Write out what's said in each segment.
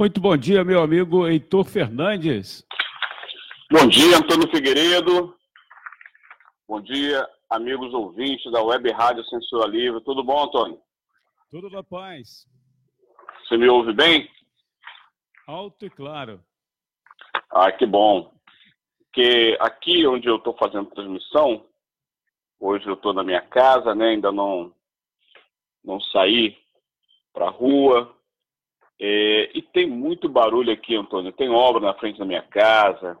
Muito bom dia, meu amigo Heitor Fernandes. Bom dia, Antônio Figueiredo. Bom dia, amigos ouvintes da Web Rádio Censura Livre. Tudo bom, Antônio? Tudo na paz. Você me ouve bem? Alto e claro. Ah, que bom. Porque aqui onde eu estou fazendo transmissão, hoje eu estou na minha casa, né? Ainda não, não saí para a rua. É, e tem muito barulho aqui, Antônio. Tem obra na frente da minha casa.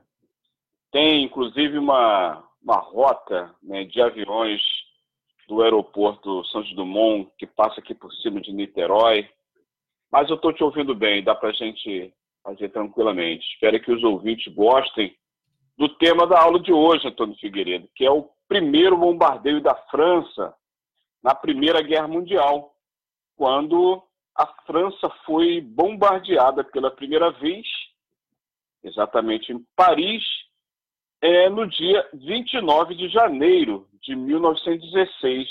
Tem, inclusive, uma, uma rota né, de aviões do aeroporto Santos Dumont, que passa aqui por cima de Niterói. Mas eu estou te ouvindo bem, dá para a gente fazer tranquilamente. Espero que os ouvintes gostem do tema da aula de hoje, Antônio Figueiredo, que é o primeiro bombardeio da França na Primeira Guerra Mundial, quando a França foi bombardeada pela primeira vez, exatamente em Paris, é, no dia 29 de janeiro de 1916.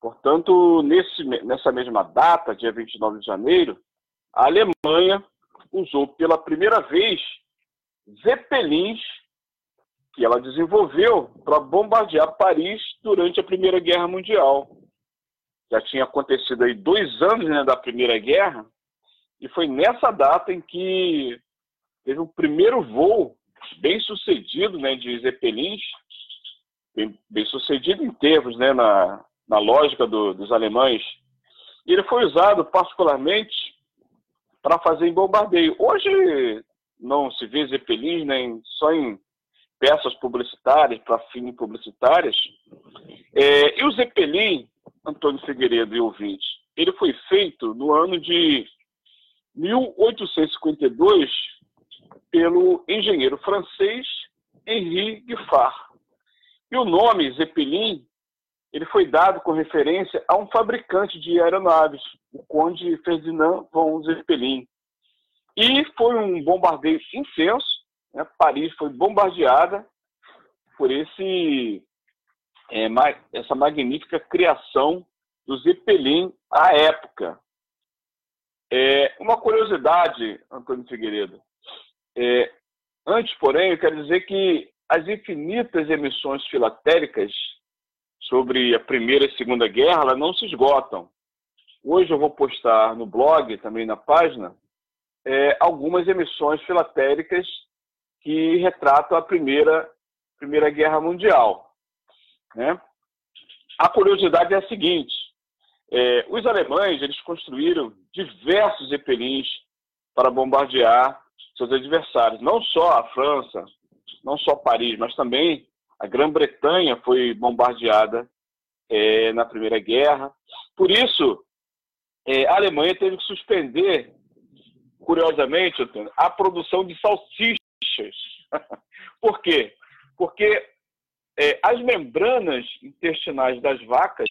Portanto, nesse, nessa mesma data, dia 29 de janeiro, a Alemanha usou pela primeira vez Zeppelins que ela desenvolveu para bombardear Paris durante a Primeira Guerra Mundial. Já tinha acontecido aí dois anos né, da Primeira Guerra, e foi nessa data em que teve o primeiro voo bem sucedido né, de Zeppelins, bem, bem sucedido em termos, né, na, na lógica do, dos alemães. E ele foi usado particularmente para fazer bombardeio. Hoje não se vê Zeppelin nem só em peças publicitárias, para fins publicitários. É, e o Zeppelin, Antônio Figueiredo e ouvintes, ele foi feito no ano de 1852 pelo engenheiro francês Henri Giffard. E o nome Zeppelin ele foi dado com referência a um fabricante de aeronaves, o conde Ferdinand von Zeppelin. E foi um bombardeio intenso, né? Paris foi bombardeada por esse, é, essa magnífica criação do Zeppelin à época. É, uma curiosidade, Antônio Figueiredo, é, antes, porém, eu quero dizer que as infinitas emissões filatéricas sobre a Primeira e Segunda Guerra não se esgotam. Hoje eu vou postar no blog, também na página, é, algumas emissões filatéricas que retratam a Primeira, primeira Guerra Mundial. Né? A curiosidade é a seguinte: é, os alemães eles construíram diversos zeppelins para bombardear seus adversários, não só a França, não só Paris, mas também a Grã-Bretanha foi bombardeada é, na Primeira Guerra. Por isso, é, a Alemanha teve que suspender, curiosamente, a produção de salsichas. Por quê? Porque é, as membranas intestinais das vacas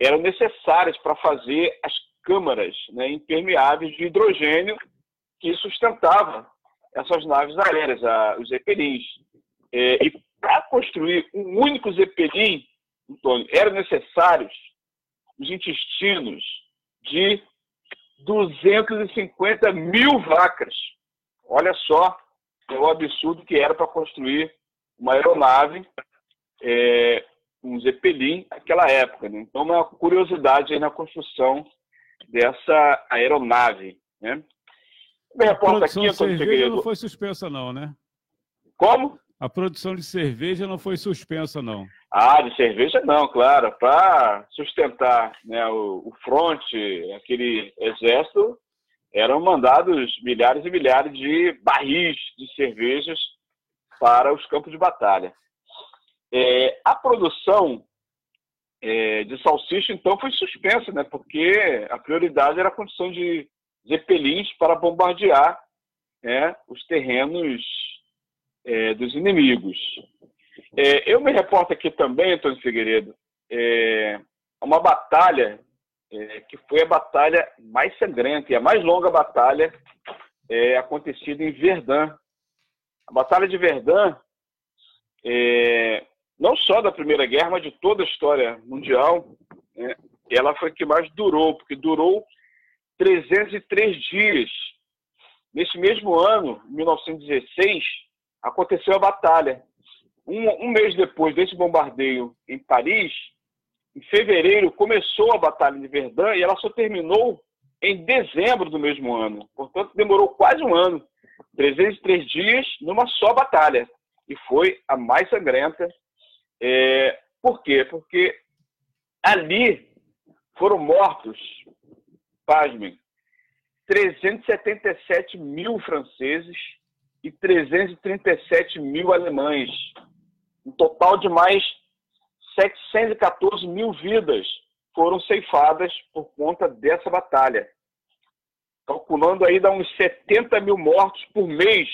eram necessárias para fazer as câmaras né, impermeáveis de hidrogênio que sustentavam essas naves aéreas, a, os Zeppelins. É, e para construir um único Zeppelin, Antônio, eram necessários os intestinos de 250 mil vacas. Olha só o absurdo que era para construir uma aeronave, é, um Zeppelin, naquela época. Né? Então, uma curiosidade na construção dessa aeronave. Né? Me reporta aqui, Antônio Figueiredo. não foi suspensa, não, né? Como? A produção de cerveja não foi suspensa, não. Ah, de cerveja não, claro. Para sustentar né, o, o fronte, aquele exército, eram mandados milhares e milhares de barris de cervejas para os campos de batalha. É, a produção é, de salsicha, então, foi suspensa, né, porque a prioridade era a construção de zeppelins para bombardear né, os terrenos é, dos inimigos. É, eu me reporto aqui também, Antônio Figueiredo, é, uma batalha é, que foi a batalha mais sangrenta e a mais longa batalha é, acontecida em Verdun. A Batalha de Verdun, é, não só da Primeira Guerra, mas de toda a história mundial, né, ela foi a que mais durou, porque durou 303 dias. nesse mesmo ano, 1916, aconteceu a batalha. Um, um mês depois desse bombardeio em Paris, em fevereiro, começou a Batalha de Verdun e ela só terminou em dezembro do mesmo ano. Portanto, demorou quase um ano, 303 dias numa só batalha. E foi a mais sangrenta. É, por quê? Porque ali foram mortos, pasmem, 377 mil franceses e 337 mil alemães. Um total de mais 714 mil vidas foram ceifadas por conta dessa batalha. Calculando aí, dá uns 70 mil mortos por mês,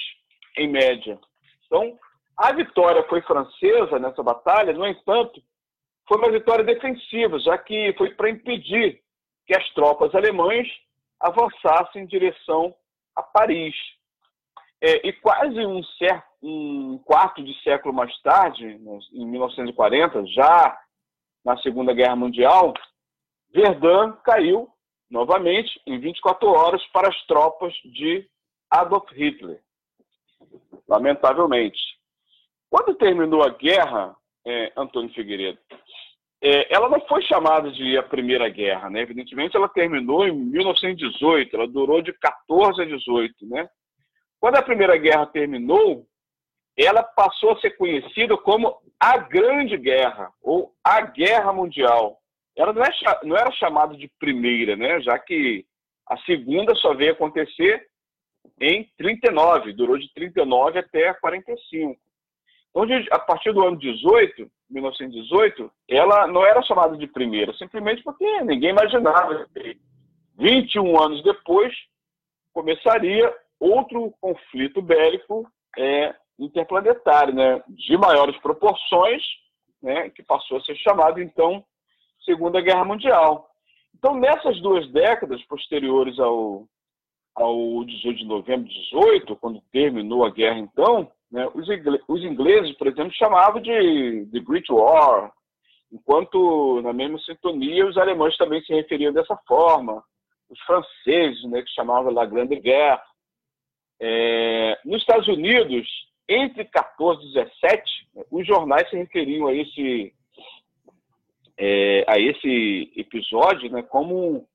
em média. Então, a vitória foi francesa nessa batalha, no entanto, foi uma vitória defensiva, já que foi para impedir que as tropas alemãs avançassem em direção a Paris. É, e quase um, um quarto de século mais tarde, em 1940, já na Segunda Guerra Mundial, Verdun caiu novamente em 24 horas para as tropas de Adolf Hitler. Lamentavelmente. Quando terminou a guerra, é, Antônio Figueiredo, é, ela não foi chamada de a Primeira Guerra, né? Evidentemente, ela terminou em 1918, ela durou de 14 a 18, né? Quando a Primeira Guerra terminou, ela passou a ser conhecida como a Grande Guerra, ou a Guerra Mundial. Ela não, é, não era chamada de primeira, né? já que a segunda só veio acontecer em 39, durou de 39 até 45. Então, a partir do ano 18, 1918, ela não era chamada de primeira, simplesmente porque ninguém imaginava que 21 anos depois começaria outro conflito bélico é, interplanetário, né, de maiores proporções, né, que passou a ser chamado, então, Segunda Guerra Mundial. Então, nessas duas décadas posteriores ao, ao 18 de novembro de 18, quando terminou a guerra, então, né, os, ingleses, os ingleses, por exemplo, chamavam de, de Great War, enquanto, na mesma sintonia, os alemães também se referiam dessa forma, os franceses, né, que chamavam La Grande Guerre. É, nos Estados Unidos, entre 14 e 17, os jornais se referiam a esse, é, a esse episódio né, como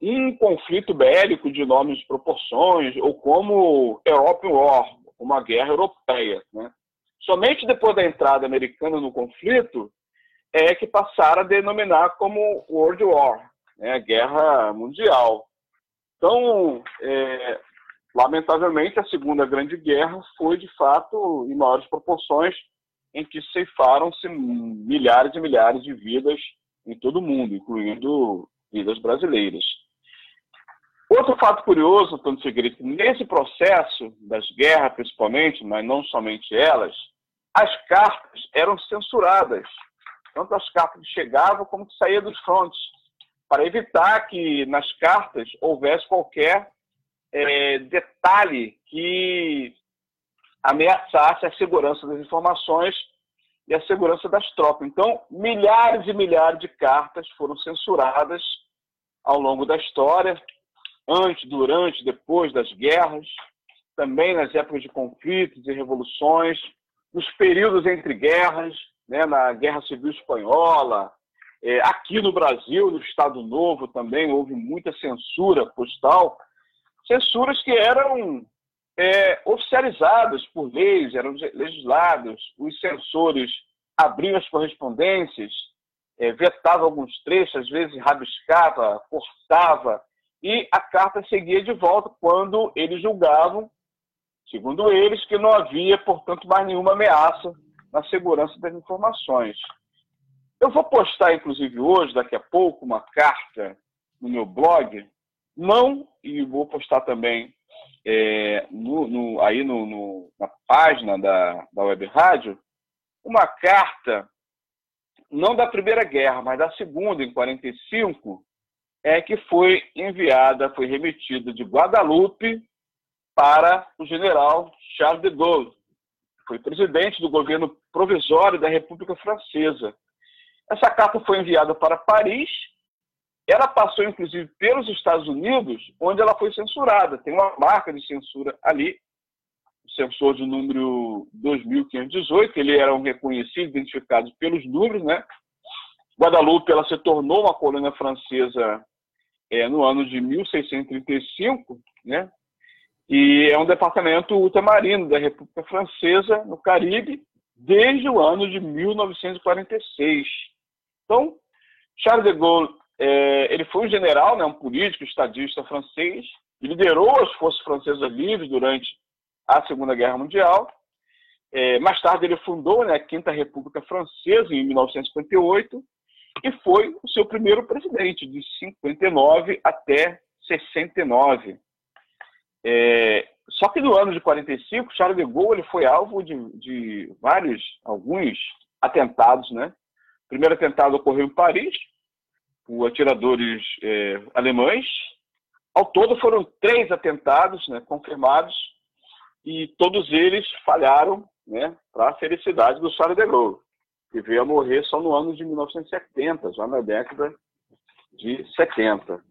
um conflito bélico de enormes proporções, ou como European War, uma guerra europeia. Né? Somente depois da entrada americana no conflito é que passaram a denominar como World War, né, guerra mundial. Então, é, lamentavelmente, a Segunda Grande Guerra foi, de fato, em maiores proporções, em que ceifaram-se milhares e milhares de vidas em todo o mundo, incluindo vidas brasileiras. Outro fato curioso, Antônio Figueiredo, nesse processo das guerras, principalmente, mas não somente elas, as cartas eram censuradas. Tanto as cartas que chegavam como que saíam dos frontes, para evitar que nas cartas houvesse qualquer é, detalhe que ameaçasse a segurança das informações e a segurança das tropas. Então, milhares e milhares de cartas foram censuradas ao longo da história, antes, durante, depois das guerras, também nas épocas de conflitos e revoluções, nos períodos entre guerras, né, na Guerra Civil Espanhola, é, aqui no Brasil, no Estado Novo também houve muita censura postal, censuras que eram é, oficializadas por leis, eram legisladas, os censores abriam as correspondências, é, vetavam alguns trechos, às vezes rabiscava, cortava, e a carta seguia de volta quando eles julgavam, segundo eles, que não havia, portanto, mais nenhuma ameaça na segurança das informações. Eu vou postar, inclusive, hoje, daqui a pouco, uma carta no meu blog, não, e vou postar também é, no, no, aí no, no, na página da, da Web Rádio, uma carta, não da Primeira Guerra, mas da Segunda, em 45, é que foi enviada, foi remetida de Guadalupe para o general Charles de Gaulle, que foi presidente do governo provisório da República Francesa. Essa carta foi enviada para Paris ela passou, inclusive, pelos Estados Unidos, onde ela foi censurada. Tem uma marca de censura ali, o censor de número 2518, ele era um reconhecido, identificado pelos números, né? Guadalupe, ela se tornou uma colônia francesa é, no ano de 1635, né? E é um departamento ultramarino da República Francesa, no Caribe, desde o ano de 1946. Então, Charles de Gaulle é, ele foi um general, né, um político, estadista francês, e liderou as forças francesas livres durante a Segunda Guerra Mundial. É, mais tarde, ele fundou né, a Quinta República Francesa, em 1958, e foi o seu primeiro presidente, de 59 até 69. É, só que no ano de 45, Charles de Gaulle ele foi alvo de, de vários, alguns atentados. Né? O primeiro atentado ocorreu em Paris, por atiradores é, alemães. Ao todo foram três atentados né, confirmados e todos eles falharam né, para a felicidade do Charles de Gaulle, que veio a morrer só no ano de 1970, já na década de 70.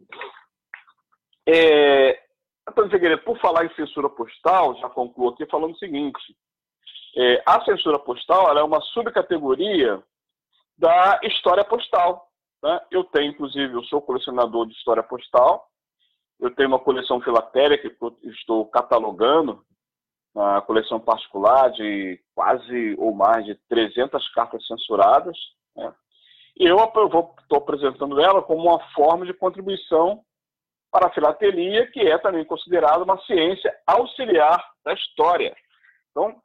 É, Antônio Figueiredo, por falar em censura postal, já concluo aqui falando o seguinte: é, a censura postal é uma subcategoria da história postal. Né? Eu tenho, inclusive, eu sou colecionador de história postal. Eu tenho uma coleção filatélica que eu estou catalogando, uma coleção particular de quase ou mais de 300 cartas censuradas. Né? E eu estou apresentando ela como uma forma de contribuição para a filatelia, que é também considerada uma ciência auxiliar da história. Então,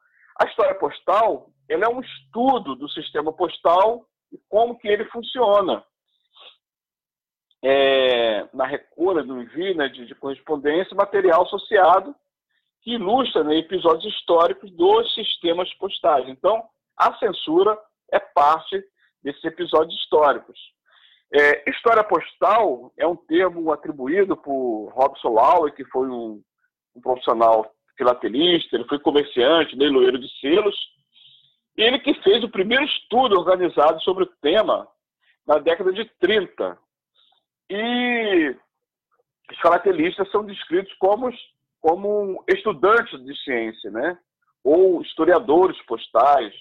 a história postal ela é um estudo do sistema postal e como que ele funciona é, na recolha do envio né, de, de, correspondência, material associado que ilustra né, episódios históricos dos sistemas postais. Então, a censura é parte desses episódios históricos. É, história postal é um termo atribuído por Robson Lauer, que foi um, um profissional filatelista, ele foi comerciante, leiloeiro de selos, ele que fez o primeiro estudo organizado sobre o tema na década de 30, e os filatelistas são descritos como, como estudantes de ciência, né? ou historiadores postais,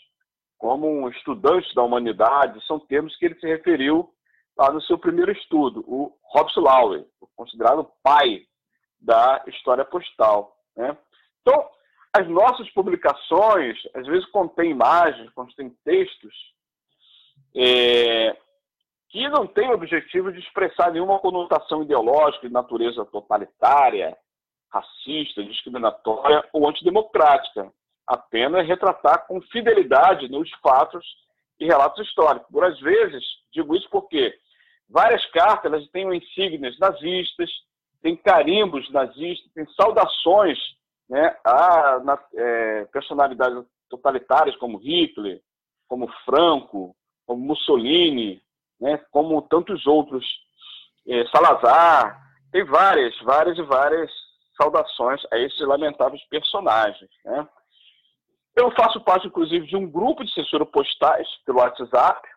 como estudantes da humanidade, são termos que ele se referiu lá no seu primeiro estudo, o Robson Lowry, considerado pai da história postal. Né? Então, as nossas publicações, às vezes contêm imagens, contêm textos, é, que não tem o objetivo de expressar nenhuma conotação ideológica de natureza totalitária, racista, discriminatória ou antidemocrática. Apenas retratar com fidelidade nos fatos e relatos históricos. Por às vezes, digo isso porque várias cartas elas têm insígnias nazistas, têm carimbos nazistas, têm saudações né, a, na, é, personalidades totalitárias como Hitler, como Franco, como Mussolini, né, como tantos outros, é, Salazar, tem várias, várias e várias saudações a esses lamentáveis personagens. Né. Eu faço parte, inclusive, de um grupo de censura postais pelo WhatsApp,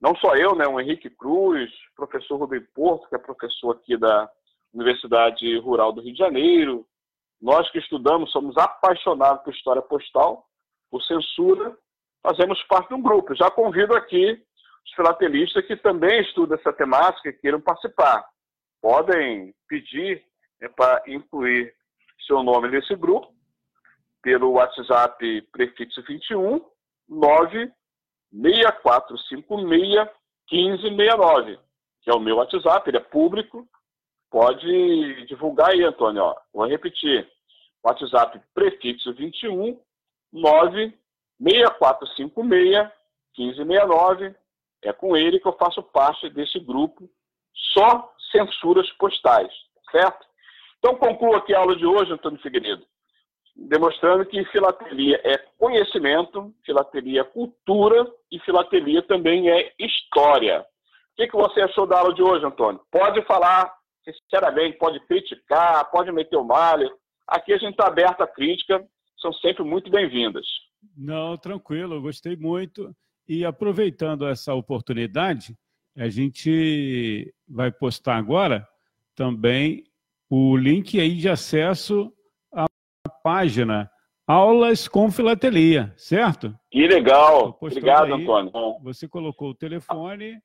não só eu, né, o Henrique Cruz, professor Rubem Porto, que é professor aqui da Universidade Rural do Rio de Janeiro, nós que estudamos, somos apaixonados por história postal, por censura, fazemos parte de um grupo. Já convido aqui os filatelistas que também estudam essa temática e queiram participar. Podem pedir né, para incluir seu nome nesse grupo pelo WhatsApp prefixo 21 96456 1569, que é o meu WhatsApp, ele é público. Pode divulgar aí, Antônio. Ó. Vou repetir. WhatsApp prefixo 21 96456 1569 é com ele que eu faço parte desse grupo só censuras postais, certo? Então concluo aqui a aula de hoje, Antônio Figueiredo, demonstrando que filatelia é conhecimento, filatelia é cultura e filatelia também é história. O que, que você achou da aula de hoje, Antônio? Pode falar sinceramente, pode criticar, pode meter o malho. Aqui a gente está aberto à crítica, são sempre muito bem-vindas. Não, tranquilo, eu gostei muito. E aproveitando essa oportunidade, a gente vai postar agora também o link aí de acesso à página Aulas com Filatelia, certo? Que legal. Obrigado, aí, Antônio. Você colocou o telefone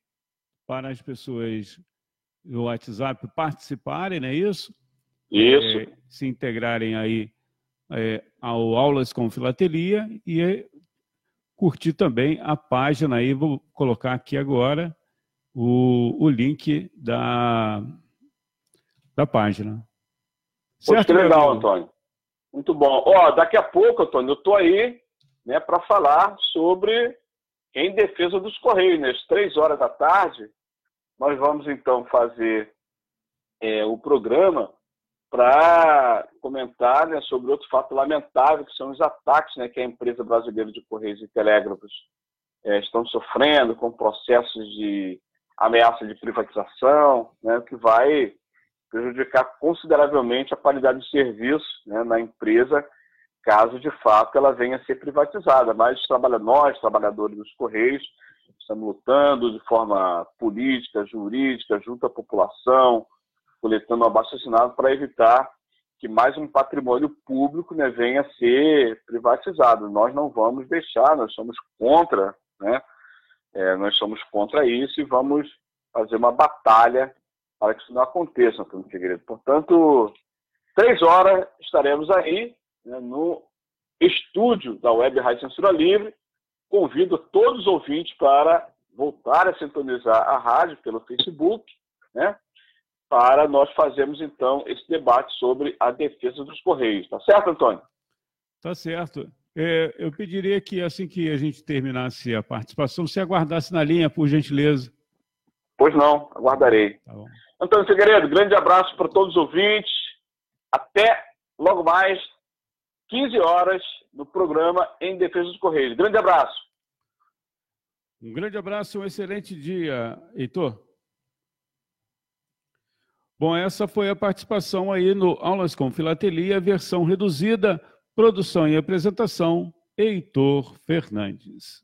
para as pessoas do WhatsApp participarem, não é isso? Isso. É, se integrarem aí é, ao Aulas com Filatelia e é, curtir também a página aí, vou colocar aqui agora o, o link da, da página. Certo, que legal, Antônio. Muito bom. Ó, daqui a pouco, Antônio, eu estou aí né, para falar sobre em defesa dos Correios. Né? Às três horas da tarde, nós vamos então fazer é, o programa para comentar né, sobre outro fato lamentável, que são os ataques né, que a empresa brasileira de Correios e Telégrafos é, estão sofrendo com processos de ameaça de privatização, né, que vai prejudicar consideravelmente a qualidade de serviço né, na empresa, caso de fato ela venha a ser privatizada. Mas trabalha, nós, trabalhadores dos Correios, estamos lutando de forma política, jurídica, junto à população, coletando assinado para evitar que mais um patrimônio público né, venha a ser privatizado. Nós não vamos deixar, nós somos contra, né? É, nós somos contra isso e vamos fazer uma batalha para que isso não aconteça, Antônio Figueiredo. Portanto, três horas estaremos aí né, no estúdio da Web Rádio Censura Livre. Convido todos os ouvintes para voltar a sintonizar a rádio pelo Facebook, né, para nós fazermos então esse debate sobre a defesa dos Correios. Tá certo, Antônio? Tá certo. É, eu pediria que, assim que a gente terminasse a participação, você aguardasse na linha, por gentileza. Pois não, aguardarei. Tá Antônio Figueiredo, grande abraço para todos os ouvintes. Até logo mais, 15 horas, no programa Em Defesa dos Correios. Grande abraço. Um grande abraço um excelente dia, Heitor. Bom, essa foi a participação aí no Aulas com Filatelia, versão reduzida, produção e apresentação, Heitor Fernandes.